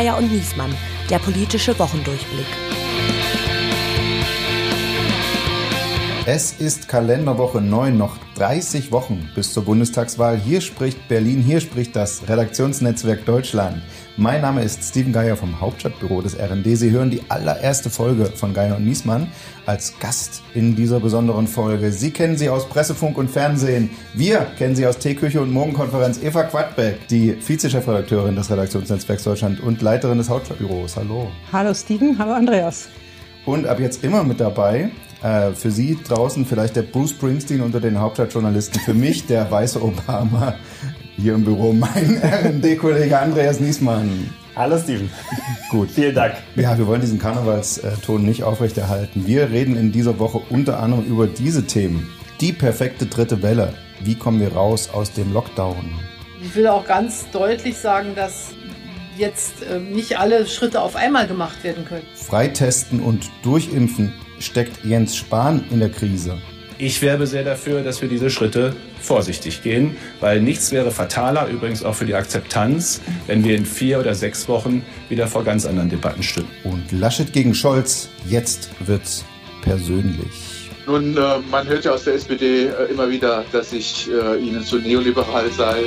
Geier und Niesmann, der politische Wochendurchblick. Es ist Kalenderwoche 9, noch 30 Wochen bis zur Bundestagswahl. Hier spricht Berlin, hier spricht das Redaktionsnetzwerk Deutschland. Mein Name ist Steven Geier vom Hauptstadtbüro des RND. Sie hören die allererste Folge von Geier und Niesmann als Gast in dieser besonderen Folge. Sie kennen sie aus Pressefunk und Fernsehen. Wir kennen sie aus Teeküche und Morgenkonferenz. Eva Quadbeck, die Vizechefredakteurin des Redaktionsnetzwerks Deutschland und Leiterin des Hauptstadtbüros. Hallo. Hallo Steven, hallo Andreas. Und ab jetzt immer mit dabei äh, für Sie draußen vielleicht der Bruce Springsteen unter den Hauptstadtjournalisten. Für mich der weiße Obama hier im Büro, mein RD-Kollege Andreas Niesmann. Hallo Steven. Gut. Vielen Dank. Ja, wir wollen diesen Karnevalston nicht aufrechterhalten. Wir reden in dieser Woche unter anderem über diese Themen. Die perfekte dritte Welle. Wie kommen wir raus aus dem Lockdown? Ich will auch ganz deutlich sagen, dass jetzt äh, nicht alle Schritte auf einmal gemacht werden können. Freitesten und durchimpfen steckt Jens Spahn in der Krise. Ich werbe sehr dafür, dass wir diese Schritte vorsichtig gehen, weil nichts wäre fataler, übrigens auch für die Akzeptanz, wenn wir in vier oder sechs Wochen wieder vor ganz anderen Debatten stünden. Und Laschet gegen Scholz, jetzt wird's persönlich. Nun, äh, man hört ja aus der SPD äh, immer wieder, dass ich äh, ihnen zu neoliberal sei.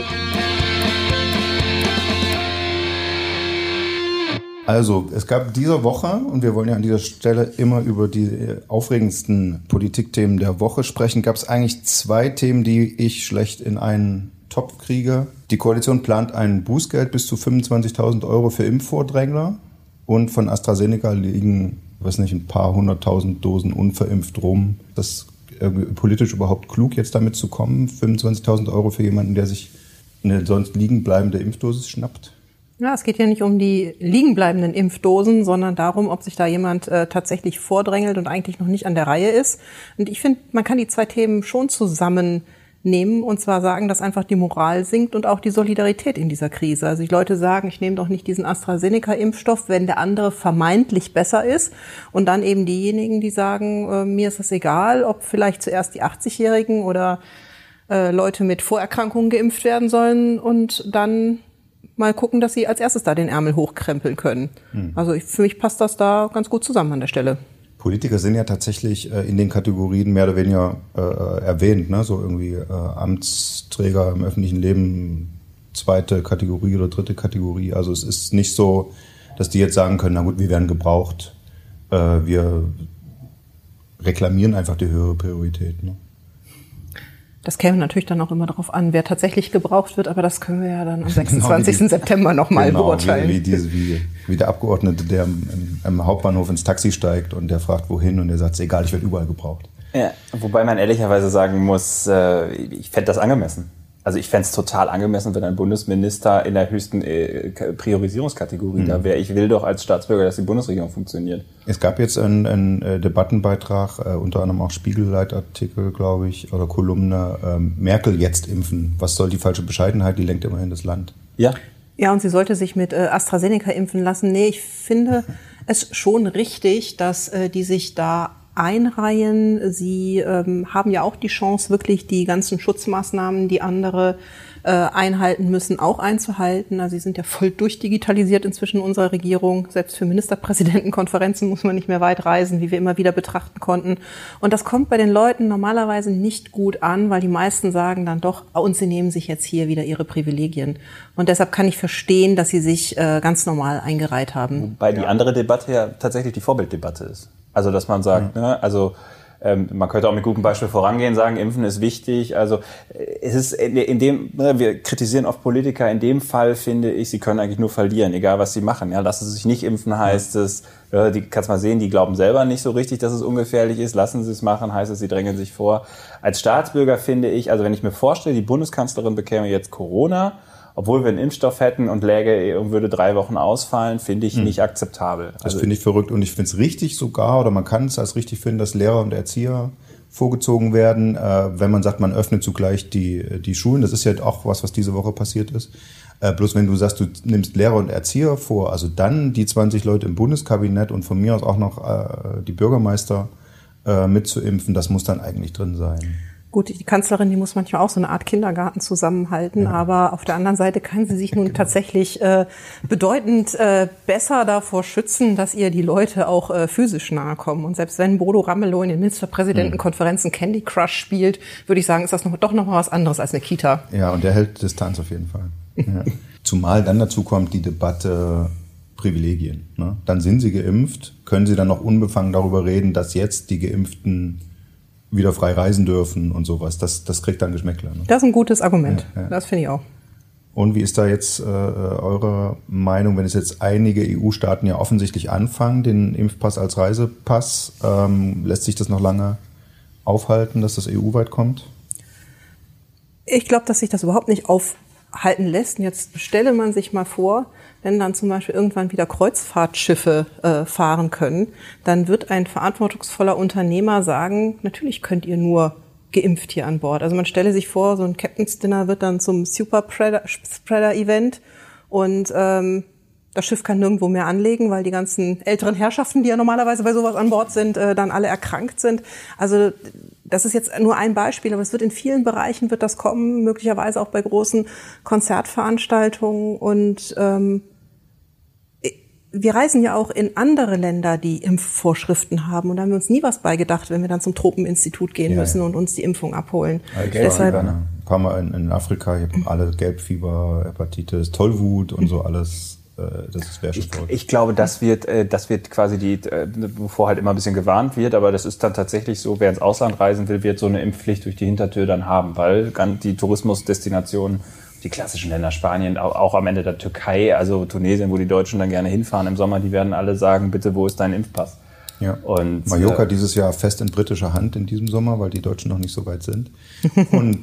Also, es gab diese Woche, und wir wollen ja an dieser Stelle immer über die aufregendsten Politikthemen der Woche sprechen, gab es eigentlich zwei Themen, die ich schlecht in einen Topf kriege. Die Koalition plant ein Bußgeld bis zu 25.000 Euro für Impfvordrängler und von AstraZeneca liegen, weiß nicht, ein paar hunderttausend Dosen unverimpft rum. Das ist politisch überhaupt klug, jetzt damit zu kommen, 25.000 Euro für jemanden, der sich eine sonst liegen bleibende Impfdosis schnappt? Ja, es geht ja nicht um die liegenbleibenden Impfdosen, sondern darum, ob sich da jemand äh, tatsächlich vordrängelt und eigentlich noch nicht an der Reihe ist. Und ich finde, man kann die zwei Themen schon zusammennehmen und zwar sagen, dass einfach die Moral sinkt und auch die Solidarität in dieser Krise. Also die Leute sagen, ich nehme doch nicht diesen AstraZeneca-Impfstoff, wenn der andere vermeintlich besser ist. Und dann eben diejenigen, die sagen, äh, mir ist es egal, ob vielleicht zuerst die 80-Jährigen oder äh, Leute mit Vorerkrankungen geimpft werden sollen und dann mal gucken, dass sie als erstes da den Ärmel hochkrempeln können. Hm. Also ich, für mich passt das da ganz gut zusammen an der Stelle. Politiker sind ja tatsächlich äh, in den Kategorien mehr oder weniger äh, erwähnt, ne? so irgendwie äh, Amtsträger im öffentlichen Leben, zweite Kategorie oder dritte Kategorie. Also es ist nicht so, dass die jetzt sagen können, na gut, wir werden gebraucht, äh, wir reklamieren einfach die höhere Priorität. Ne? Das käme natürlich dann auch immer darauf an, wer tatsächlich gebraucht wird, aber das können wir ja dann am 26. Genau, September nochmal genau, beurteilen. Wie, wie, diese, wie, wie der Abgeordnete, der im, im, Hauptbahnhof ins Taxi steigt und der fragt, wohin und der sagt, egal, ich werde überall gebraucht. Ja, wobei man ehrlicherweise sagen muss, äh, ich fände das angemessen. Also ich fände es total angemessen, wenn ein Bundesminister in der höchsten äh, Priorisierungskategorie mhm. da wäre. Ich will doch als Staatsbürger, dass die Bundesregierung funktioniert. Es gab jetzt einen, einen äh, Debattenbeitrag, äh, unter anderem auch Spiegelleitartikel, glaube ich, oder Kolumne, ähm, Merkel jetzt impfen. Was soll die falsche Bescheidenheit? Die lenkt immerhin das Land. Ja. Ja, und sie sollte sich mit äh, AstraZeneca impfen lassen. Nee, ich finde es schon richtig, dass äh, die sich da einreihen. Sie ähm, haben ja auch die Chance, wirklich die ganzen Schutzmaßnahmen, die andere äh, einhalten müssen, auch einzuhalten. Also sie sind ja voll durchdigitalisiert inzwischen in unserer Regierung. Selbst für Ministerpräsidentenkonferenzen muss man nicht mehr weit reisen, wie wir immer wieder betrachten konnten. Und das kommt bei den Leuten normalerweise nicht gut an, weil die meisten sagen dann doch, oh, und sie nehmen sich jetzt hier wieder ihre Privilegien. Und deshalb kann ich verstehen, dass sie sich äh, ganz normal eingereiht haben. Wobei die andere Debatte ja tatsächlich die Vorbilddebatte ist. Also dass man sagt, mhm. ne, also ähm, man könnte auch mit gutem Beispiel vorangehen, sagen, Impfen ist wichtig. Also es ist in dem, ne, wir kritisieren oft Politiker, in dem Fall finde ich, sie können eigentlich nur verlieren, egal was sie machen. Ja, lassen sie sich nicht impfen, heißt es, ja, die kannst mal sehen, die glauben selber nicht so richtig, dass es ungefährlich ist. Lassen sie es machen, heißt es, sie drängen sich vor. Als Staatsbürger finde ich, also wenn ich mir vorstelle, die Bundeskanzlerin bekäme jetzt Corona, obwohl wir einen Impfstoff hätten und läge und würde drei Wochen ausfallen, finde ich hm. nicht akzeptabel. Das also finde ich verrückt und ich finde es richtig sogar, oder man kann es als richtig finden, dass Lehrer und Erzieher vorgezogen werden, äh, wenn man sagt, man öffnet zugleich die, die Schulen. Das ist ja auch was, was diese Woche passiert ist. Äh, bloß wenn du sagst, du nimmst Lehrer und Erzieher vor, also dann die 20 Leute im Bundeskabinett und von mir aus auch noch äh, die Bürgermeister äh, mitzuimpfen, das muss dann eigentlich drin sein. Gut, die Kanzlerin, die muss manchmal auch so eine Art Kindergarten zusammenhalten, ja. aber auf der anderen Seite kann sie sich nun genau. tatsächlich äh, bedeutend äh, besser davor schützen, dass ihr die Leute auch äh, physisch nahe kommen. Und selbst wenn Bodo Ramelow in den Ministerpräsidentenkonferenzen mhm. Candy Crush spielt, würde ich sagen, ist das noch, doch noch mal was anderes als eine Kita. Ja, und der hält Distanz auf jeden Fall. Ja. Zumal dann dazu kommt die Debatte Privilegien. Ne? Dann sind sie geimpft, können sie dann noch unbefangen darüber reden, dass jetzt die Geimpften wieder frei reisen dürfen und sowas. Das, das kriegt dann Geschmäckler. Ne? Das ist ein gutes Argument. Ja, ja. Das finde ich auch. Und wie ist da jetzt äh, eure Meinung, wenn es jetzt einige EU-Staaten ja offensichtlich anfangen, den Impfpass als Reisepass, ähm, lässt sich das noch lange aufhalten, dass das EU-weit kommt? Ich glaube, dass sich das überhaupt nicht aufhalten lässt. Und jetzt stelle man sich mal vor, wenn dann zum Beispiel irgendwann wieder Kreuzfahrtschiffe äh, fahren können, dann wird ein verantwortungsvoller Unternehmer sagen, natürlich könnt ihr nur geimpft hier an Bord. Also man stelle sich vor, so ein Captain's Dinner wird dann zum Super Spreader Event und ähm, das Schiff kann nirgendwo mehr anlegen, weil die ganzen älteren Herrschaften, die ja normalerweise bei sowas an Bord sind, äh, dann alle erkrankt sind. Also das ist jetzt nur ein Beispiel, aber es wird in vielen Bereichen wird das kommen, möglicherweise auch bei großen Konzertveranstaltungen und ähm, wir reisen ja auch in andere Länder, die Impfvorschriften haben. Und da haben wir uns nie was beigedacht, wenn wir dann zum Tropeninstitut gehen ja, müssen und uns die Impfung abholen. Okay. Deshalb, ein paar Mal in, in Afrika, ich habe alle Gelbfieber, Hepatitis, Tollwut und so alles. Äh, das wäre schon ich, ich glaube, das wird, äh, das wird quasi die, äh, bevor halt immer ein bisschen gewarnt wird, aber das ist dann tatsächlich so, wer ins Ausland reisen will, wird so eine Impfpflicht durch die Hintertür dann haben, weil die Tourismusdestinationen die klassischen Länder, Spanien, auch, auch am Ende der Türkei, also Tunesien, wo die Deutschen dann gerne hinfahren im Sommer, die werden alle sagen, bitte, wo ist dein Impfpass? Ja. Und, Mallorca äh, dieses Jahr fest in britischer Hand in diesem Sommer, weil die Deutschen noch nicht so weit sind. Und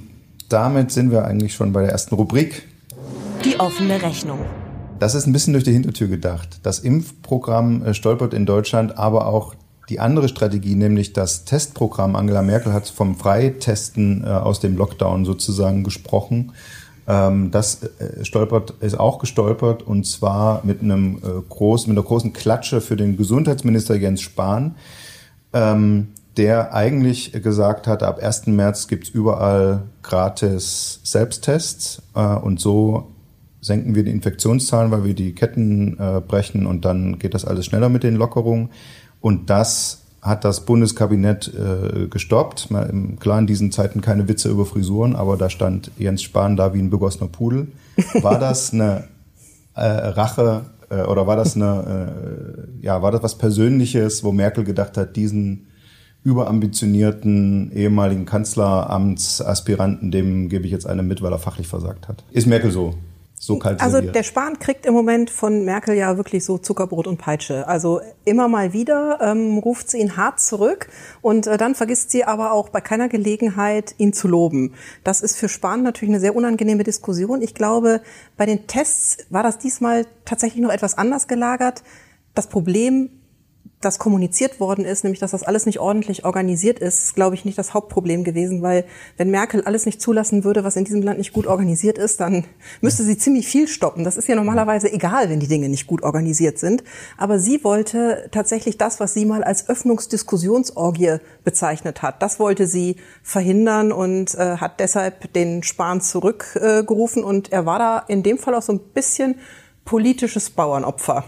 damit sind wir eigentlich schon bei der ersten Rubrik. Die offene Rechnung. Das ist ein bisschen durch die Hintertür gedacht. Das Impfprogramm äh, stolpert in Deutschland, aber auch die andere Strategie, nämlich das Testprogramm. Angela Merkel hat vom Freitesten äh, aus dem Lockdown sozusagen gesprochen. Ähm, das äh, stolpert, ist auch gestolpert und zwar mit einem äh, großen, mit einer großen Klatsche für den Gesundheitsminister Jens Spahn, ähm, der eigentlich gesagt hat, ab 1. März gibt's überall gratis Selbsttests äh, und so senken wir die Infektionszahlen, weil wir die Ketten brechen und dann geht das alles schneller mit den Lockerungen. Und das hat das Bundeskabinett äh, gestoppt. Klar, in diesen Zeiten keine Witze über Frisuren, aber da stand Jens Spahn da wie ein begossener Pudel. War das eine äh, Rache äh, oder war das eine, äh, ja, war das was Persönliches, wo Merkel gedacht hat, diesen überambitionierten ehemaligen Kanzleramtsaspiranten, dem gebe ich jetzt eine mit, weil er fachlich versagt hat. Ist Merkel so? So kalt Also der Spahn kriegt im Moment von Merkel ja wirklich so Zuckerbrot und Peitsche. Also immer mal wieder ähm, ruft sie ihn hart zurück und äh, dann vergisst sie aber auch bei keiner Gelegenheit, ihn zu loben. Das ist für Spahn natürlich eine sehr unangenehme Diskussion. Ich glaube, bei den Tests war das diesmal tatsächlich noch etwas anders gelagert. Das Problem das kommuniziert worden ist, nämlich dass das alles nicht ordentlich organisiert ist, glaube ich nicht das Hauptproblem gewesen, weil wenn Merkel alles nicht zulassen würde, was in diesem Land nicht gut organisiert ist, dann müsste sie ziemlich viel stoppen. Das ist ja normalerweise egal, wenn die Dinge nicht gut organisiert sind. Aber sie wollte tatsächlich das, was sie mal als Öffnungsdiskussionsorgie bezeichnet hat, das wollte sie verhindern und äh, hat deshalb den Spahn zurückgerufen äh, und er war da in dem Fall auch so ein bisschen politisches Bauernopfer.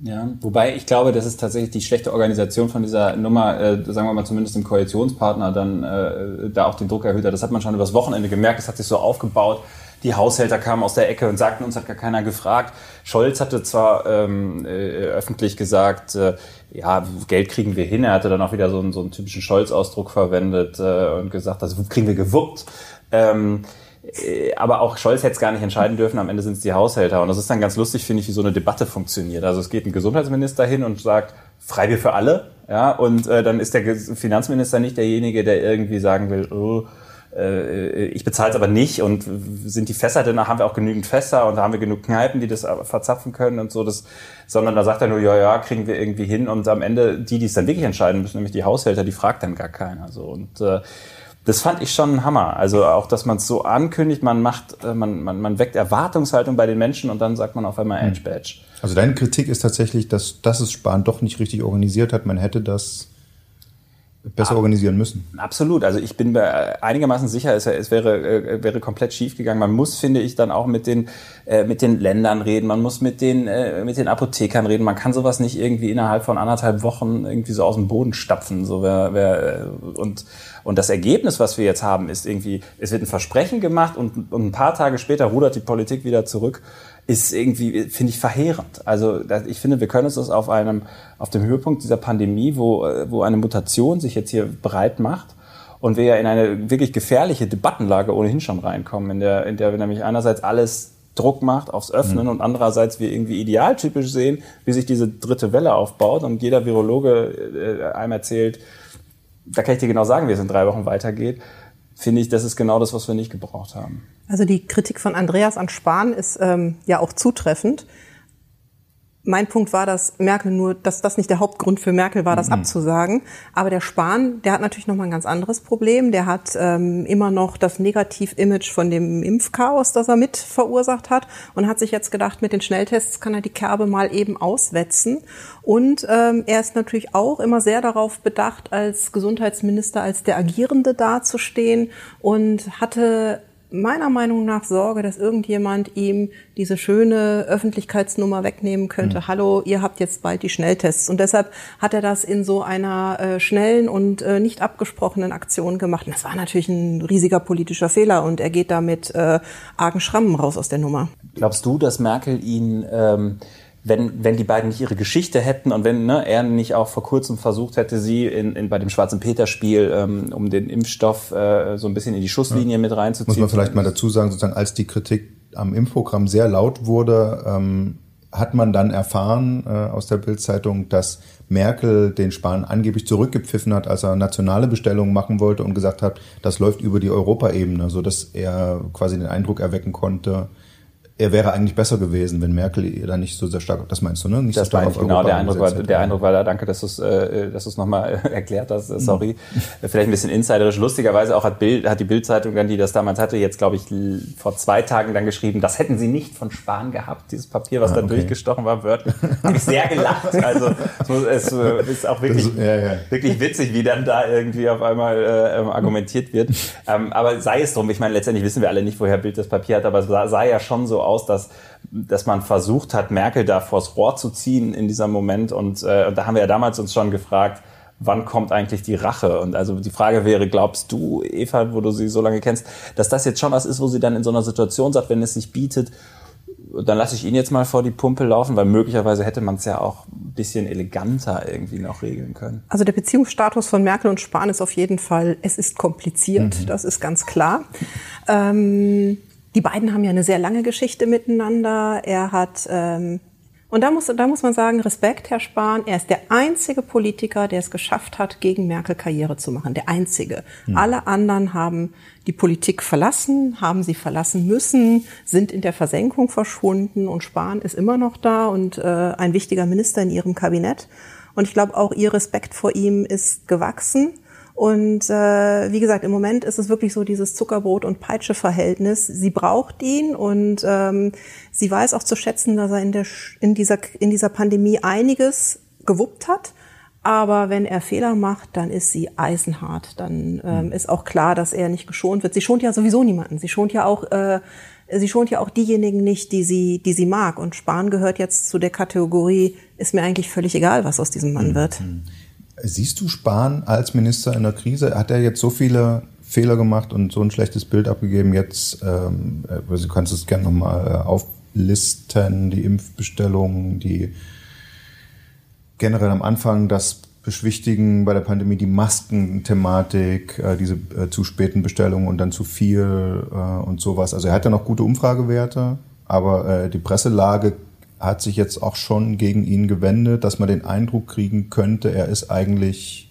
Ja, wobei ich glaube, das ist tatsächlich die schlechte Organisation von dieser Nummer, äh, sagen wir mal zumindest dem Koalitionspartner, dann äh, da auch den Druck erhöht hat. Das hat man schon übers Wochenende gemerkt, das hat sich so aufgebaut. Die Haushälter kamen aus der Ecke und sagten, uns hat gar keiner gefragt. Scholz hatte zwar ähm, äh, öffentlich gesagt, äh, ja, Geld kriegen wir hin. Er hatte dann auch wieder so einen, so einen typischen Scholz-Ausdruck verwendet äh, und gesagt, das kriegen wir gewuppt. Ähm, äh, aber auch Scholz hätte es gar nicht entscheiden dürfen, am Ende sind es die Haushälter. Und das ist dann ganz lustig, finde ich, wie so eine Debatte funktioniert. Also es geht ein Gesundheitsminister hin und sagt, Freibier für alle, ja, und äh, dann ist der Finanzminister nicht derjenige, der irgendwie sagen will, oh, äh, ich bezahle es aber nicht und sind die Fässer denn, haben wir auch genügend Fässer und haben wir genug Kneipen, die das verzapfen können und so, das, sondern da sagt er nur, ja, ja, kriegen wir irgendwie hin und am Ende, die, die es dann wirklich entscheiden müssen, nämlich die Haushälter, die fragt dann gar keiner, so, und, äh, das fand ich schon ein Hammer. Also auch, dass man es so ankündigt, man macht, äh, man, man, man weckt Erwartungshaltung bei den Menschen und dann sagt man auf einmal Edge Badge. Also deine Kritik ist tatsächlich, dass, dass es Spahn doch nicht richtig organisiert hat. Man hätte das besser organisieren müssen. Absolut. Also ich bin mir einigermaßen sicher, es, es wäre, äh, wäre komplett schief gegangen. Man muss, finde ich, dann auch mit den, äh, mit den Ländern reden. Man muss mit den, äh, mit den Apothekern reden. Man kann sowas nicht irgendwie innerhalb von anderthalb Wochen irgendwie so aus dem Boden stapfen. So wer, wer, äh, und, und das Ergebnis, was wir jetzt haben, ist irgendwie, es wird ein Versprechen gemacht und, und ein paar Tage später rudert die Politik wieder zurück ist irgendwie, finde ich, verheerend. Also ich finde, wir können uns das auf einem, auf dem Höhepunkt dieser Pandemie, wo, wo eine Mutation sich jetzt hier breit macht und wir ja in eine wirklich gefährliche Debattenlage ohnehin schon reinkommen, in der, in der wir nämlich einerseits alles Druck macht aufs Öffnen mhm. und andererseits wir irgendwie idealtypisch sehen, wie sich diese dritte Welle aufbaut und jeder Virologe äh, einem erzählt, da kann ich dir genau sagen, wie es in drei Wochen weitergeht, finde ich, das ist genau das, was wir nicht gebraucht haben. Also die Kritik von Andreas an Spahn ist ähm, ja auch zutreffend. Mein Punkt war, dass Merkel nur, dass das nicht der Hauptgrund für Merkel war, das mhm. abzusagen. Aber der Spahn, der hat natürlich noch mal ein ganz anderes Problem. Der hat ähm, immer noch das Negativ-Image von dem Impfchaos, das er mit verursacht hat, und hat sich jetzt gedacht, mit den Schnelltests kann er die Kerbe mal eben auswetzen. Und ähm, er ist natürlich auch immer sehr darauf bedacht, als Gesundheitsminister als der Agierende dazustehen und hatte meiner Meinung nach Sorge, dass irgendjemand ihm diese schöne Öffentlichkeitsnummer wegnehmen könnte. Mhm. Hallo, ihr habt jetzt bald die Schnelltests. Und deshalb hat er das in so einer äh, schnellen und äh, nicht abgesprochenen Aktion gemacht. Und das war natürlich ein riesiger politischer Fehler und er geht da mit äh, argen Schrammen raus aus der Nummer. Glaubst du, dass Merkel ihn ähm, wenn, wenn die beiden nicht ihre Geschichte hätten und wenn ne, er nicht auch vor kurzem versucht hätte, sie in, in, bei dem Schwarzen Peter-Spiel, ähm, um den Impfstoff äh, so ein bisschen in die Schusslinie ja. mit reinzuziehen. Muss man vielleicht mal dazu sagen, sozusagen, als die Kritik am Impfprogramm sehr laut wurde, ähm, hat man dann erfahren äh, aus der Bildzeitung, dass Merkel den Spahn angeblich zurückgepfiffen hat, als er nationale Bestellungen machen wollte und gesagt hat, das läuft über die Europaebene, so dass er quasi den Eindruck erwecken konnte, er wäre eigentlich besser gewesen, wenn Merkel da nicht so sehr stark, das meinst du, ne? Nicht das so stark auf genau, der Eindruck, war, der Eindruck war da, danke, dass du es äh, dass du's nochmal erklärt hast, äh, sorry. Mhm. Vielleicht ein bisschen insiderisch. Lustigerweise auch hat, Bild, hat die Bildzeitung dann, die das damals hatte, jetzt glaube ich vor zwei Tagen dann geschrieben, das hätten sie nicht von Spahn gehabt, dieses Papier, was ah, da durchgestochen war, wörtlich. Habe ich sehr gelacht. Also es ist auch wirklich, das, ja, ja. wirklich witzig, wie dann da irgendwie auf einmal äh, ähm, argumentiert wird. Ähm, aber sei es drum, ich meine, letztendlich wissen wir alle nicht, woher Bild das Papier hat, aber es sah, sah ja schon so aus, dass, dass man versucht hat, Merkel da vors Rohr zu ziehen in diesem Moment. Und äh, da haben wir ja damals uns schon gefragt, wann kommt eigentlich die Rache? Und also die Frage wäre, glaubst du, Eva, wo du sie so lange kennst, dass das jetzt schon was ist, wo sie dann in so einer Situation sagt, wenn es sich bietet, dann lasse ich ihn jetzt mal vor die Pumpe laufen, weil möglicherweise hätte man es ja auch ein bisschen eleganter irgendwie noch regeln können. Also der Beziehungsstatus von Merkel und Spahn ist auf jeden Fall, es ist kompliziert, mhm. das ist ganz klar. Ähm, die beiden haben ja eine sehr lange Geschichte miteinander. Er hat ähm, und da muss, da muss man sagen, Respekt, Herr Spahn. Er ist der einzige Politiker, der es geschafft hat, gegen Merkel Karriere zu machen. Der einzige. Hm. Alle anderen haben die Politik verlassen, haben sie verlassen müssen, sind in der Versenkung verschwunden und Spahn ist immer noch da und äh, ein wichtiger Minister in ihrem Kabinett. Und ich glaube, auch ihr Respekt vor ihm ist gewachsen. Und äh, wie gesagt, im Moment ist es wirklich so dieses Zuckerbrot- und Peitsche-Verhältnis. Sie braucht ihn und ähm, sie weiß auch zu schätzen, dass er in, der, in, dieser, in dieser Pandemie einiges gewuppt hat. Aber wenn er Fehler macht, dann ist sie eisenhart. Dann ähm, ist auch klar, dass er nicht geschont wird. Sie schont ja sowieso niemanden. Sie schont ja auch, äh, sie schont ja auch diejenigen nicht, die sie, die sie mag. Und Spahn gehört jetzt zu der Kategorie, ist mir eigentlich völlig egal, was aus diesem Mann mhm. wird. Mhm. Siehst du Spahn als Minister in der Krise? Hat er jetzt so viele Fehler gemacht und so ein schlechtes Bild abgegeben? Jetzt, ähm, also du kannst es gerne nochmal äh, auflisten, die Impfbestellungen, die generell am Anfang das Beschwichtigen bei der Pandemie, die Maskenthematik, äh, diese äh, zu späten Bestellungen und dann zu viel äh, und sowas. Also er hat ja noch gute Umfragewerte, aber äh, die Presselage hat sich jetzt auch schon gegen ihn gewendet, dass man den Eindruck kriegen könnte, er ist eigentlich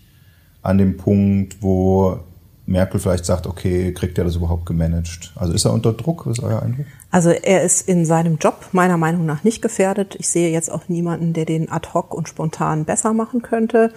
an dem Punkt, wo Merkel vielleicht sagt, okay, kriegt er das überhaupt gemanagt? Also ist er unter Druck? Was ist euer Eindruck? Also er ist in seinem Job meiner Meinung nach nicht gefährdet. Ich sehe jetzt auch niemanden, der den ad hoc und spontan besser machen könnte.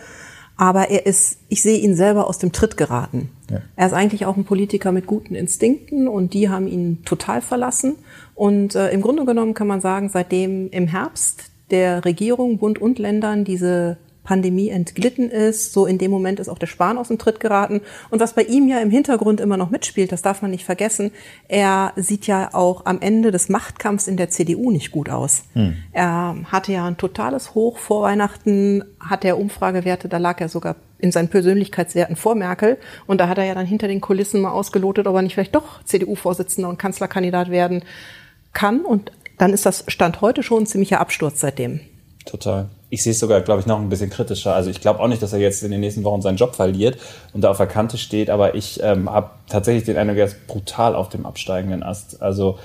Aber er ist, ich sehe ihn selber aus dem Tritt geraten. Ja. Er ist eigentlich auch ein Politiker mit guten Instinkten und die haben ihn total verlassen. Und äh, im Grunde genommen kann man sagen, seitdem im Herbst der Regierung, Bund und Ländern diese Pandemie entglitten ist. So in dem Moment ist auch der Spahn aus dem Tritt geraten. Und was bei ihm ja im Hintergrund immer noch mitspielt, das darf man nicht vergessen, er sieht ja auch am Ende des Machtkampfs in der CDU nicht gut aus. Hm. Er hatte ja ein totales Hoch vor Weihnachten, hat er Umfragewerte, da lag er sogar in seinen Persönlichkeitswerten vor Merkel. Und da hat er ja dann hinter den Kulissen mal ausgelotet, ob er nicht vielleicht doch CDU-Vorsitzender und Kanzlerkandidat werden kann. Und dann ist das Stand heute schon ein ziemlicher Absturz seitdem. Total. Ich sehe es sogar, glaube ich, noch ein bisschen kritischer. Also ich glaube auch nicht, dass er jetzt in den nächsten Wochen seinen Job verliert und da auf der Kante steht, aber ich ähm, habe tatsächlich den Eindruck, er ist brutal auf dem absteigenden Ast. Also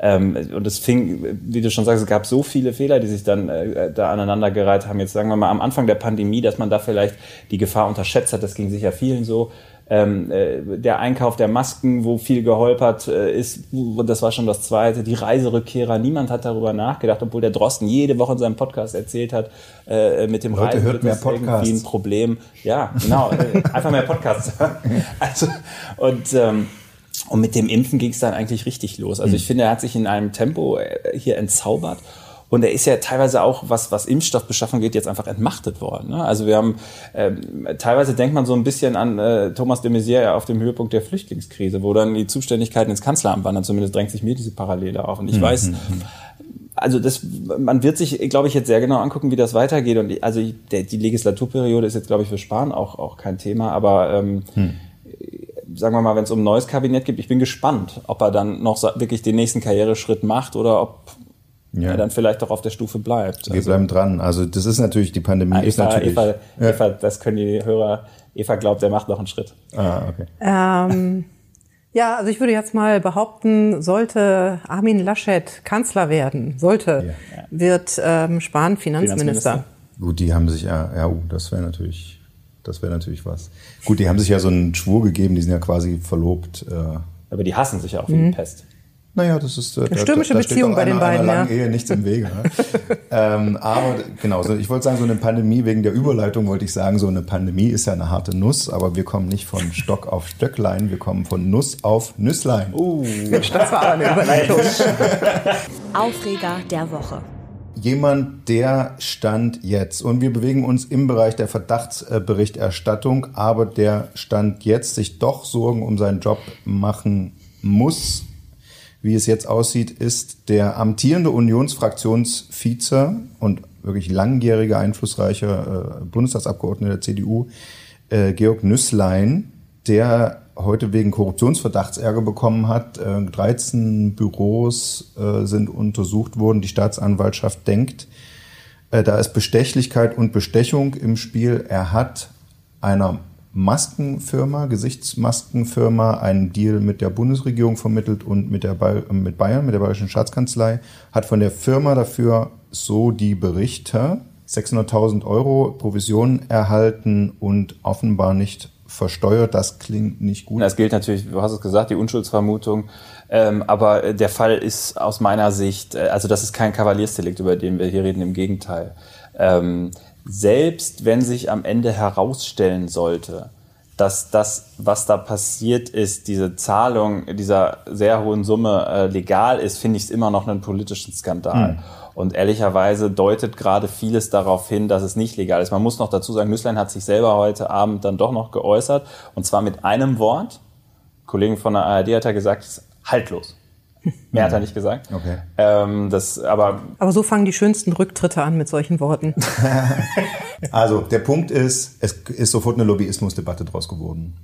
ähm, und es fing, wie du schon sagst, es gab so viele Fehler, die sich dann äh, da aneinandergereiht haben. Jetzt sagen wir mal am Anfang der Pandemie, dass man da vielleicht die Gefahr unterschätzt hat, das ging sicher vielen so ähm, äh, der Einkauf der Masken, wo viel geholpert äh, ist, das war schon das Zweite, die Reiserückkehrer, niemand hat darüber nachgedacht, obwohl der Drosten jede Woche in seinem Podcast erzählt hat, äh, mit dem Leute, Reisen ist irgendwie ein Problem. Ja, genau, äh, einfach mehr Podcasts. Also, und ähm, und mit dem Impfen ging es dann eigentlich richtig los. Also ich finde, er hat sich in einem Tempo äh, hier entzaubert. Und er ist ja teilweise auch, was, was Impfstoffbeschaffung geht, jetzt einfach entmachtet worden. Ne? Also wir haben, ähm, teilweise denkt man so ein bisschen an äh, Thomas de Maizière auf dem Höhepunkt der Flüchtlingskrise, wo dann die Zuständigkeiten ins Kanzleramt wandern. Zumindest drängt sich mir diese Parallele auf. Und ich mhm. weiß, mhm. also das, man wird sich, glaube ich, jetzt sehr genau angucken, wie das weitergeht. Und also der, die Legislaturperiode ist jetzt, glaube ich, für Spahn auch, auch kein Thema. Aber ähm, hm sagen wir mal, wenn es um ein neues Kabinett geht, ich bin gespannt, ob er dann noch wirklich den nächsten Karriereschritt macht oder ob ja. er dann vielleicht doch auf der Stufe bleibt. Wir also, bleiben dran. Also das ist natürlich, die Pandemie ah, Eva, ist natürlich... Eva, ja. Eva, das können die Hörer... Eva glaubt, er macht noch einen Schritt. Ah, okay. Ähm, ja, also ich würde jetzt mal behaupten, sollte Armin Laschet Kanzler werden, sollte, ja. wird ähm, Spahn Finanzminister. Finanzminister. Gut, die haben sich ja, ja, uh, das wäre natürlich, das wäre natürlich was. Gut, die haben sich ja so einen Schwur gegeben, die sind ja quasi verlobt. Äh, Aber die hassen sich ja auch wie mhm. die Pest. Naja, das ist äh, eine stürmische da, da Beziehung bei einer, den beiden. Einer langen ja. Ehe nichts im Wege. Ne? ähm, aber genau, so, ich wollte sagen, so eine Pandemie wegen der Überleitung wollte ich sagen, so eine Pandemie ist ja eine harte Nuss, aber wir kommen nicht von Stock auf Stöcklein, wir kommen von Nuss auf Nüsslein. Uh, das war eine Überleitung. Aufreger der Woche. Jemand, der stand jetzt, und wir bewegen uns im Bereich der Verdachtsberichterstattung, aber der stand jetzt sich doch Sorgen um seinen Job machen muss, wie es jetzt aussieht, ist der amtierende Unionsfraktionsvize und wirklich langjähriger, einflussreicher äh, Bundestagsabgeordneter der CDU, äh, Georg Nüsslein, der heute wegen Korruptionsverdachts Ärger bekommen hat. Äh, 13 Büros äh, sind untersucht worden. Die Staatsanwaltschaft denkt, äh, da ist Bestechlichkeit und Bestechung im Spiel. Er hat einer Maskenfirma, Gesichtsmaskenfirma, einen Deal mit der Bundesregierung vermittelt und mit, der ba mit Bayern, mit der Bayerischen Staatskanzlei, hat von der Firma dafür, so die Berichte, 600.000 Euro Provision erhalten und offenbar nicht versteuert. Das klingt nicht gut. Das gilt natürlich, du hast es gesagt, die Unschuldsvermutung. Ähm, aber der Fall ist aus meiner Sicht, äh, also das ist kein Kavaliersdelikt, über den wir hier reden, im Gegenteil. Ähm, selbst wenn sich am Ende herausstellen sollte, dass das, was da passiert ist, diese Zahlung dieser sehr hohen Summe äh, legal ist, finde ich es immer noch einen politischen Skandal. Mhm. Und ehrlicherweise deutet gerade vieles darauf hin, dass es nicht legal ist. Man muss noch dazu sagen, Nüsslein hat sich selber heute Abend dann doch noch geäußert. Und zwar mit einem Wort. Kollegen von der ARD hat er gesagt, es ist haltlos. Mehr hat er nicht gesagt. Okay. Ähm, das, aber, aber so fangen die schönsten Rücktritte an mit solchen Worten. also der Punkt ist, es ist sofort eine Lobbyismusdebatte draus geworden.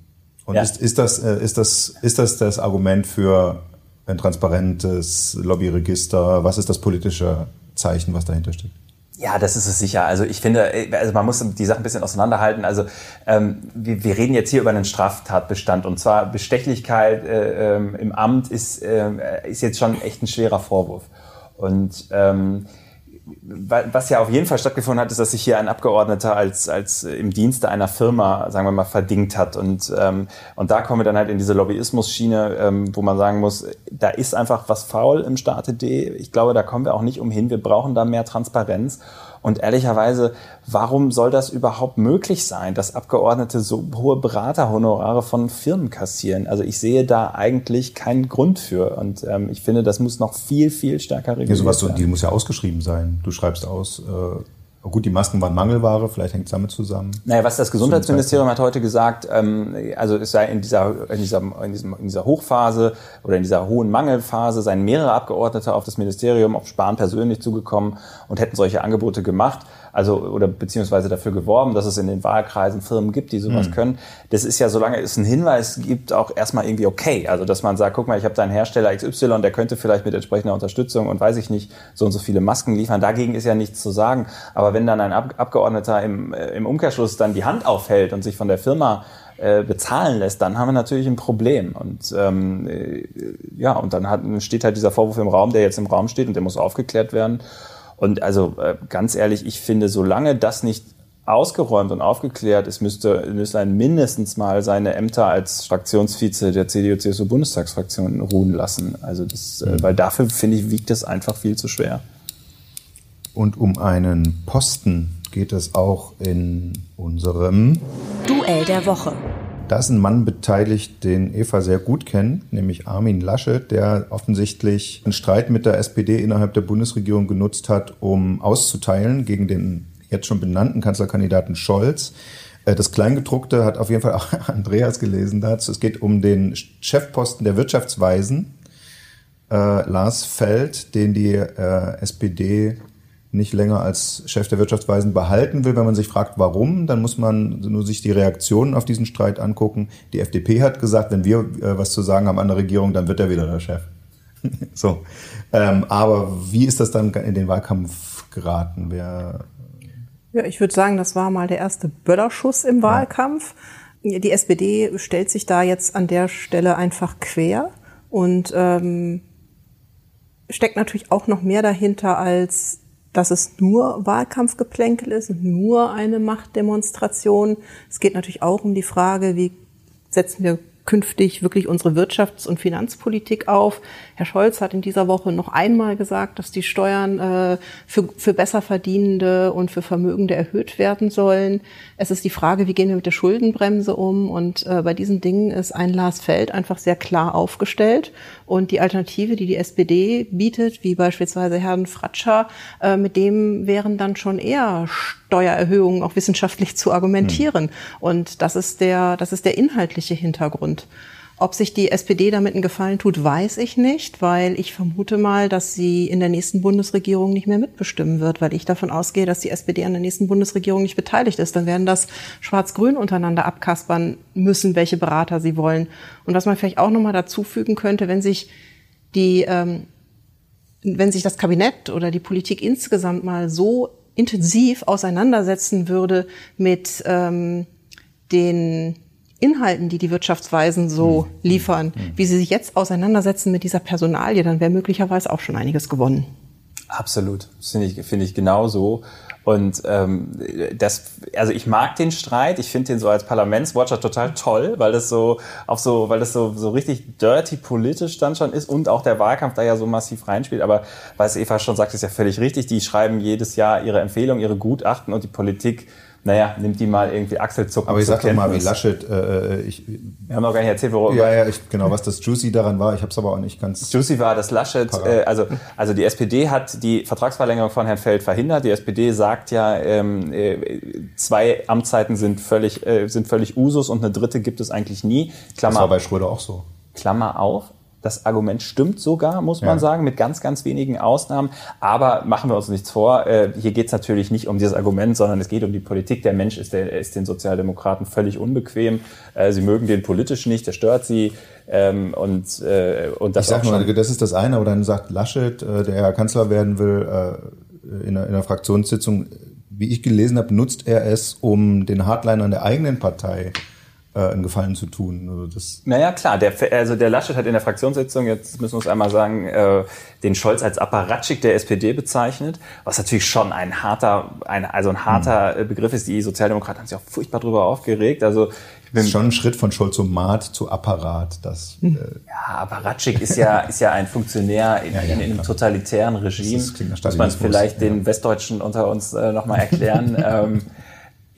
Und ja. ist, ist, das, äh, ist, das, ist das das Argument für ein transparentes Lobbyregister? Was ist das politische Zeichen, was dahinter steht? Ja, das ist es sicher. Also ich finde, also man muss die Sachen ein bisschen auseinanderhalten. Also ähm, wir, wir reden jetzt hier über einen Straftatbestand und zwar Bestechlichkeit äh, ähm, im Amt ist, äh, ist jetzt schon echt ein schwerer Vorwurf. Und ähm, was ja auf jeden Fall stattgefunden hat, ist, dass sich hier ein Abgeordneter als, als im Dienste einer Firma, sagen wir mal, verdingt hat. Und, ähm, und da kommen wir dann halt in diese Lobbyismus-Schiene, ähm, wo man sagen muss, da ist einfach was faul im Staate D. Ich glaube, da kommen wir auch nicht umhin. Wir brauchen da mehr Transparenz. Und ehrlicherweise, warum soll das überhaupt möglich sein, dass Abgeordnete so hohe Beraterhonorare von Firmen kassieren? Also ich sehe da eigentlich keinen Grund für. Und ähm, ich finde, das muss noch viel, viel stärker reguliert ja, sowas, werden. Die muss ja ausgeschrieben sein. Du schreibst aus, äh Gut, die Masken waren Mangelware, vielleicht hängt es damit zusammen. Naja, was das Gesundheitsministerium hat heute gesagt, ähm, also es sei in dieser, in, dieser, in, diesem, in dieser Hochphase oder in dieser hohen Mangelphase seien mehrere Abgeordnete auf das Ministerium, auf Spahn persönlich zugekommen und hätten solche Angebote gemacht also oder beziehungsweise dafür geworben, dass es in den Wahlkreisen Firmen gibt, die sowas mhm. können. Das ist ja, solange es einen Hinweis gibt, auch erstmal irgendwie okay. Also dass man sagt, guck mal, ich habe da einen Hersteller XY, der könnte vielleicht mit entsprechender Unterstützung und weiß ich nicht, so und so viele Masken liefern. Dagegen ist ja nichts zu sagen. Aber wenn dann ein Abgeordneter im, äh, im Umkehrschluss dann die Hand aufhält und sich von der Firma äh, bezahlen lässt, dann haben wir natürlich ein Problem. Und ähm, äh, ja, und dann hat, steht halt dieser Vorwurf im Raum, der jetzt im Raum steht und der muss aufgeklärt werden. Und also äh, ganz ehrlich, ich finde, solange das nicht ausgeräumt und aufgeklärt ist, müsste, müsste ein mindestens mal seine Ämter als Fraktionsvize der CDU-CSU-Bundestagsfraktion ruhen lassen. Also das, äh, mhm. weil dafür, finde ich, wiegt es einfach viel zu schwer. Und um einen Posten geht es auch in unserem Duell der Woche. Da ist ein Mann beteiligt, den Eva sehr gut kennt, nämlich Armin Laschet, der offensichtlich einen Streit mit der SPD innerhalb der Bundesregierung genutzt hat, um auszuteilen gegen den jetzt schon benannten Kanzlerkandidaten Scholz. Äh, das Kleingedruckte hat auf jeden Fall auch Andreas gelesen dazu. Es geht um den Chefposten der Wirtschaftsweisen, äh, Lars Feld, den die äh, SPD nicht länger als Chef der Wirtschaftsweisen behalten will. Wenn man sich fragt, warum, dann muss man nur sich die Reaktionen auf diesen Streit angucken. Die FDP hat gesagt, wenn wir äh, was zu sagen haben an der Regierung, dann wird er wieder der Chef. so. Ähm, aber wie ist das dann in den Wahlkampf geraten? Wer ja, ich würde sagen, das war mal der erste Böllerschuss im Wahlkampf. Die SPD stellt sich da jetzt an der Stelle einfach quer und ähm, steckt natürlich auch noch mehr dahinter als dass es nur Wahlkampfgeplänkel ist, nur eine Machtdemonstration. Es geht natürlich auch um die Frage, wie setzen wir künftig wirklich unsere Wirtschafts- und Finanzpolitik auf. Herr Scholz hat in dieser Woche noch einmal gesagt, dass die Steuern äh, für, für Besserverdienende und für Vermögende erhöht werden sollen. Es ist die Frage, wie gehen wir mit der Schuldenbremse um? Und äh, bei diesen Dingen ist ein Lars Feld einfach sehr klar aufgestellt. Und die Alternative, die die SPD bietet, wie beispielsweise Herrn Fratscher, äh, mit dem wären dann schon eher Steuererhöhungen auch wissenschaftlich zu argumentieren. Mhm. Und das ist der, das ist der inhaltliche Hintergrund. Ob sich die SPD damit einen Gefallen tut, weiß ich nicht, weil ich vermute mal, dass sie in der nächsten Bundesregierung nicht mehr mitbestimmen wird, weil ich davon ausgehe, dass die SPD an der nächsten Bundesregierung nicht beteiligt ist. Dann werden das Schwarz-Grün untereinander abkaspern müssen, welche Berater sie wollen. Und was man vielleicht auch nochmal dazu fügen könnte, wenn sich die, ähm, wenn sich das Kabinett oder die Politik insgesamt mal so intensiv auseinandersetzen würde mit ähm, den Inhalten, die die Wirtschaftsweisen so mhm. liefern, mhm. wie sie sich jetzt auseinandersetzen mit dieser Personalie, dann wäre möglicherweise auch schon einiges gewonnen. Absolut, finde ich, finde ich genauso. Und ähm, das, also ich mag den Streit, ich finde den so als Parlamentswatcher total toll, weil das so auch so, weil das so, so richtig dirty politisch dann schon ist und auch der Wahlkampf da ja so massiv reinspielt. Aber was Eva schon sagt, ist ja völlig richtig. Die schreiben jedes Jahr ihre Empfehlungen, ihre Gutachten und die Politik naja, nimmt die mal irgendwie Achselzucken. Aber ich sag doch mal, wie Laschet, äh, ich, wir haben noch gar nicht erzählt, worum. Ja, ja, ich, genau, was das Juicy daran war, ich habe es aber auch nicht ganz. Juicy war, dass Laschet, äh, also, also die SPD hat die Vertragsverlängerung von Herrn Feld verhindert. Die SPD sagt ja, ähm, äh, zwei Amtszeiten sind völlig, äh, sind völlig Usus und eine dritte gibt es eigentlich nie. Klammer, das war bei Schröder auch so. Klammer auf. Das Argument stimmt sogar, muss man ja. sagen, mit ganz, ganz wenigen Ausnahmen. Aber machen wir uns nichts vor, äh, hier geht es natürlich nicht um dieses Argument, sondern es geht um die Politik. Der Mensch ist, der, ist den Sozialdemokraten völlig unbequem. Äh, sie mögen den politisch nicht, der stört sie. Ähm, und, äh, und das ich sag mal, das ist das eine, aber dann sagt Laschet, der Kanzler werden will, in einer, in einer Fraktionssitzung, wie ich gelesen habe, nutzt er es, um den Hardlinern der eigenen Partei äh, einen Gefallen zu tun. Also das naja, klar, der, also der Laschet hat in der Fraktionssitzung, jetzt müssen wir es einmal sagen, äh, den Scholz als Apparatschik der SPD bezeichnet, was natürlich schon ein harter, ein, also ein harter mhm. Begriff ist. Die Sozialdemokraten haben sich auch furchtbar darüber aufgeregt. Also das ist schon ein Schritt von Scholz zum Mat zu Apparat. Das, äh ja, Apparatschik ist ja, ist ja ein Funktionär in, ja, ja, in einem totalitären Regime. Das, das Muss man vielleicht ja. den Westdeutschen unter uns äh, nochmal erklären. ähm,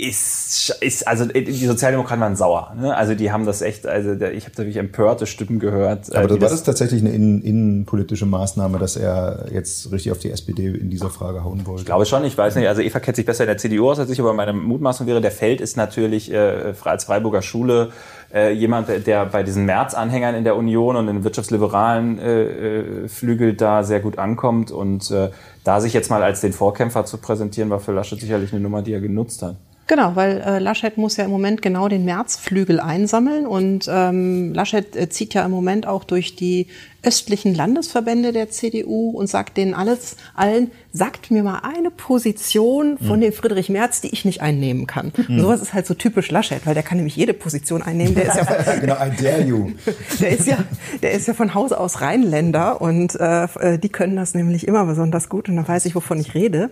ist, ist also die Sozialdemokraten waren sauer. Ne? Also die haben das echt, also ich habe da wirklich empörte Stimmen gehört. Aber äh, war das tatsächlich eine innen, innenpolitische Maßnahme, dass er jetzt richtig auf die SPD in dieser Frage hauen wollte? Ich glaube schon, ich weiß nicht. Also Eva kennt sich besser in der CDU aus als ich, aber meine Mutmaßung wäre, der Feld ist natürlich äh, als Freiburger Schule äh, jemand, der bei diesen März-Anhängern in der Union und den wirtschaftsliberalen äh, äh, Flügel da sehr gut ankommt. Und äh, da sich jetzt mal als den Vorkämpfer zu präsentieren, war für Laschet sicherlich eine Nummer, die er genutzt hat. Genau, weil äh, Laschet muss ja im Moment genau den Märzflügel einsammeln und ähm, Laschet äh, zieht ja im Moment auch durch die östlichen Landesverbände der CDU und sagt denen alles allen, sagt mir mal eine Position von mhm. dem Friedrich Merz, die ich nicht einnehmen kann. Mhm. Sowas ist halt so typisch Laschet, weil der kann nämlich jede Position einnehmen. Der ist ja genau, I dare you. Der ist ja, der ist ja von Haus aus Rheinländer und äh, äh die können das nämlich immer besonders gut und dann weiß ich, wovon ich rede.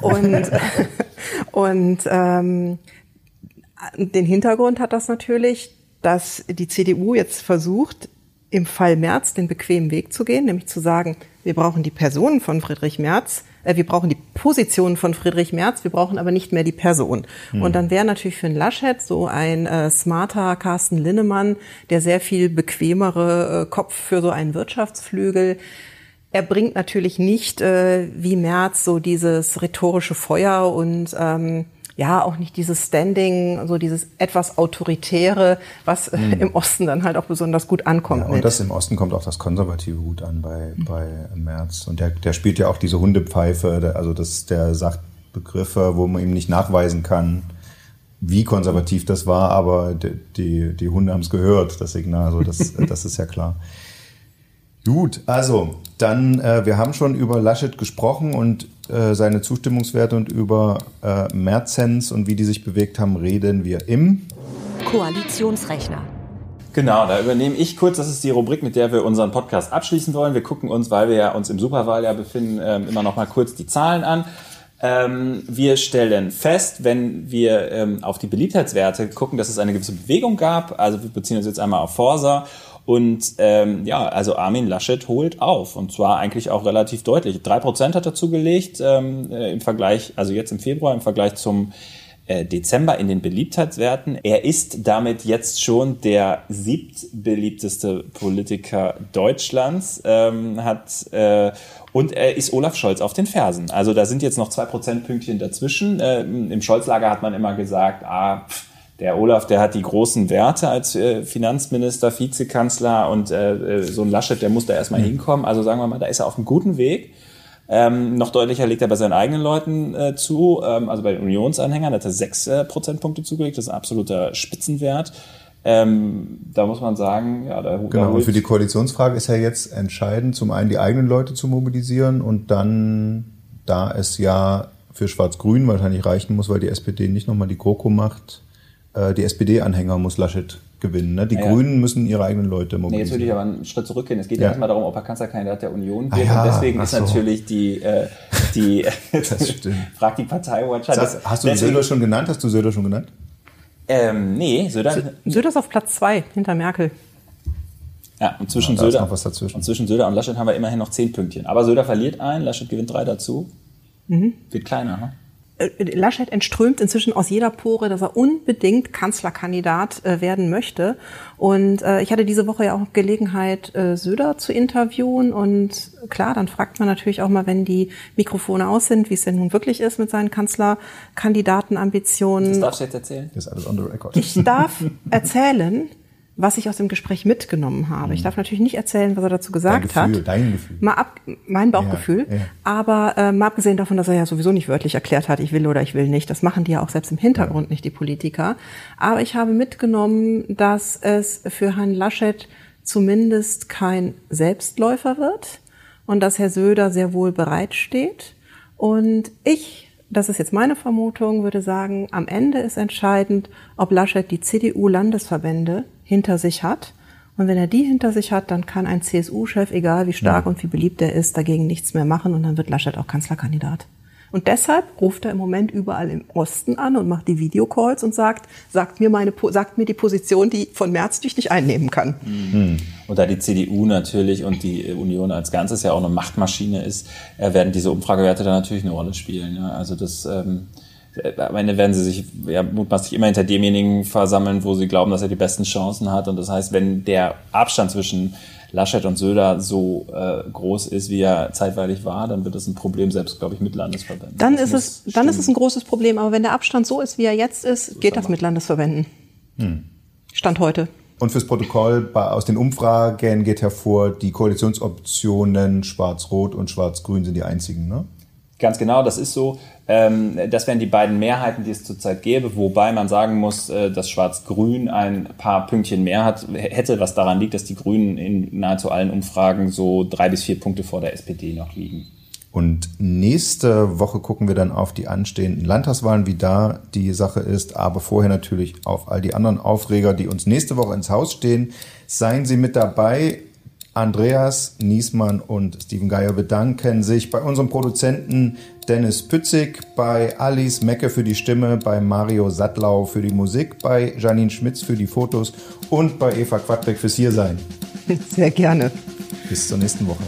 Und und ähm, den Hintergrund hat das natürlich, dass die CDU jetzt versucht, im Fall Merz den bequemen Weg zu gehen, nämlich zu sagen, wir brauchen die Personen von Friedrich Merz, äh, wir brauchen die Position von Friedrich Merz, wir brauchen aber nicht mehr die Person. Hm. Und dann wäre natürlich für einen Laschet so ein äh, smarter Carsten Linnemann, der sehr viel bequemere äh, Kopf für so einen Wirtschaftsflügel. Er bringt natürlich nicht äh, wie Merz so dieses rhetorische Feuer und ähm, ja auch nicht dieses Standing, so dieses etwas autoritäre, was mhm. im Osten dann halt auch besonders gut ankommt. Ja, und mit. das im Osten kommt auch das Konservative gut an bei, bei Merz. Und der, der spielt ja auch diese Hundepfeife, der, also das, der sagt Begriffe, wo man ihm nicht nachweisen kann, wie konservativ das war, aber die, die, die Hunde haben es gehört, das Signal, also das, das ist ja klar. Gut, also dann, äh, wir haben schon über Laschet gesprochen und äh, seine Zustimmungswerte und über äh, Merzens und wie die sich bewegt haben, reden wir im Koalitionsrechner. Genau, da übernehme ich kurz, das ist die Rubrik, mit der wir unseren Podcast abschließen wollen. Wir gucken uns, weil wir ja uns im Superwahljahr befinden, ähm, immer noch mal kurz die Zahlen an. Ähm, wir stellen fest, wenn wir ähm, auf die Beliebtheitswerte gucken, dass es eine gewisse Bewegung gab. Also wir beziehen uns jetzt einmal auf Forsa und ähm, ja, also Armin Laschet holt auf und zwar eigentlich auch relativ deutlich. Drei Prozent hat er zugelegt ähm, äh, im Vergleich, also jetzt im Februar im Vergleich zum äh, Dezember in den Beliebtheitswerten. Er ist damit jetzt schon der siebtbeliebteste Politiker Deutschlands, ähm, hat äh, und er ist Olaf Scholz auf den Fersen. Also da sind jetzt noch zwei Prozentpünktchen dazwischen. Äh, Im Scholz-Lager hat man immer gesagt, ah, pff, der Olaf, der hat die großen Werte als äh, Finanzminister, Vizekanzler und äh, äh, so ein Laschet, der muss da erstmal mhm. hinkommen. Also sagen wir mal, da ist er auf einem guten Weg. Ähm, noch deutlicher legt er bei seinen eigenen Leuten äh, zu, ähm, also bei den Unionsanhängern hat er sechs äh, Prozentpunkte zugelegt, das ist ein absoluter Spitzenwert. Ähm, da muss man sagen, ja, da Genau, und für die Koalitionsfrage ist ja jetzt entscheidend, zum einen die eigenen Leute zu mobilisieren und dann, da es ja für Schwarz-Grün wahrscheinlich reichen muss, weil die SPD nicht nochmal die GroKo macht, äh, die SPD-Anhänger muss Laschet gewinnen. Ne? Die ja, Grünen müssen ihre eigenen Leute mobilisieren. Nee, jetzt würde ich aber einen Schritt zurückgehen. Es geht ja, erstmal darum, ob er Kanzlerkandidat der Union wird. Ah, ja, und deswegen ist so. natürlich die, äh, die das stimmt. fragt die Parteiwatcher. Das, hast du deswegen, Söder schon genannt? Hast du Söder schon genannt? Ähm, nee, Söder. Söder ist auf Platz zwei hinter Merkel. Ja, und zwischen, ja, Söder, und zwischen Söder und Laschet haben wir immerhin noch zehn Pünktchen. Aber Söder verliert ein, Laschet gewinnt drei dazu. Mhm. Wird kleiner, ne? Äh, Laschet entströmt inzwischen aus jeder Pore, dass er unbedingt Kanzlerkandidat äh, werden möchte. Und äh, ich hatte diese Woche ja auch Gelegenheit, äh, Söder zu interviewen. Und klar, dann fragt man natürlich auch mal, wenn die Mikrofone aus sind, wie es denn nun wirklich ist mit seinen Kanzlerkandidatenambitionen. Das darfst du jetzt erzählen? Das ist alles on the record. Ich darf erzählen, was ich aus dem Gespräch mitgenommen habe. Ich mhm. darf natürlich nicht erzählen, was er dazu gesagt dein Gefühl, hat. Dein Gefühl. Mal ab, mein Bauchgefühl. Ja, ja. Aber äh, mal abgesehen davon, dass er ja sowieso nicht wörtlich erklärt hat, ich will oder ich will nicht. Das machen die ja auch selbst im Hintergrund ja. nicht, die Politiker. Aber ich habe mitgenommen, dass es für Herrn Laschet zumindest kein Selbstläufer wird und dass Herr Söder sehr wohl bereitsteht. Und ich das ist jetzt meine Vermutung, würde sagen, am Ende ist entscheidend, ob Laschet die CDU-Landesverbände hinter sich hat. Und wenn er die hinter sich hat, dann kann ein CSU-Chef, egal wie stark ja. und wie beliebt er ist, dagegen nichts mehr machen und dann wird Laschet auch Kanzlerkandidat. Und deshalb ruft er im Moment überall im Osten an und macht die Videocalls und sagt, sagt mir meine, sagt mir die Position, die von März die ich nicht einnehmen kann. Mhm. Und da die CDU natürlich und die Union als Ganzes ja auch eine Machtmaschine ist, werden diese Umfragewerte da natürlich eine Rolle spielen. Ja. Also das, ähm, äh, am Ende werden sie sich ja, mutmaßlich immer hinter demjenigen versammeln, wo sie glauben, dass er die besten Chancen hat. Und das heißt, wenn der Abstand zwischen Laschet und Söder so äh, groß ist, wie er zeitweilig war, dann wird es ein Problem, selbst, glaube ich, mit Landesverbänden. Dann ist, es, dann ist es ein großes Problem. Aber wenn der Abstand so ist, wie er jetzt ist, so geht das mit Landesverbänden. Hm. Stand heute. Und fürs Protokoll aus den Umfragen geht hervor, die Koalitionsoptionen Schwarz-Rot und Schwarz-Grün sind die einzigen, ne? Ganz genau, das ist so. Ähm, das wären die beiden Mehrheiten, die es zurzeit gäbe, wobei man sagen muss, äh, dass Schwarz-Grün ein paar Pünktchen mehr hat, hätte, was daran liegt, dass die Grünen in nahezu allen Umfragen so drei bis vier Punkte vor der SPD noch liegen. Und nächste Woche gucken wir dann auf die anstehenden Landtagswahlen, wie da die Sache ist, aber vorher natürlich auf all die anderen Aufreger, die uns nächste Woche ins Haus stehen. Seien Sie mit dabei. Andreas Niesmann und Steven Geier bedanken sich bei unserem Produzenten Dennis Pützig, bei Alice Mecke für die Stimme, bei Mario Sattlau für die Musik, bei Janine Schmitz für die Fotos und bei Eva Quadbeck fürs Hiersein. Sehr gerne. Bis zur nächsten Woche.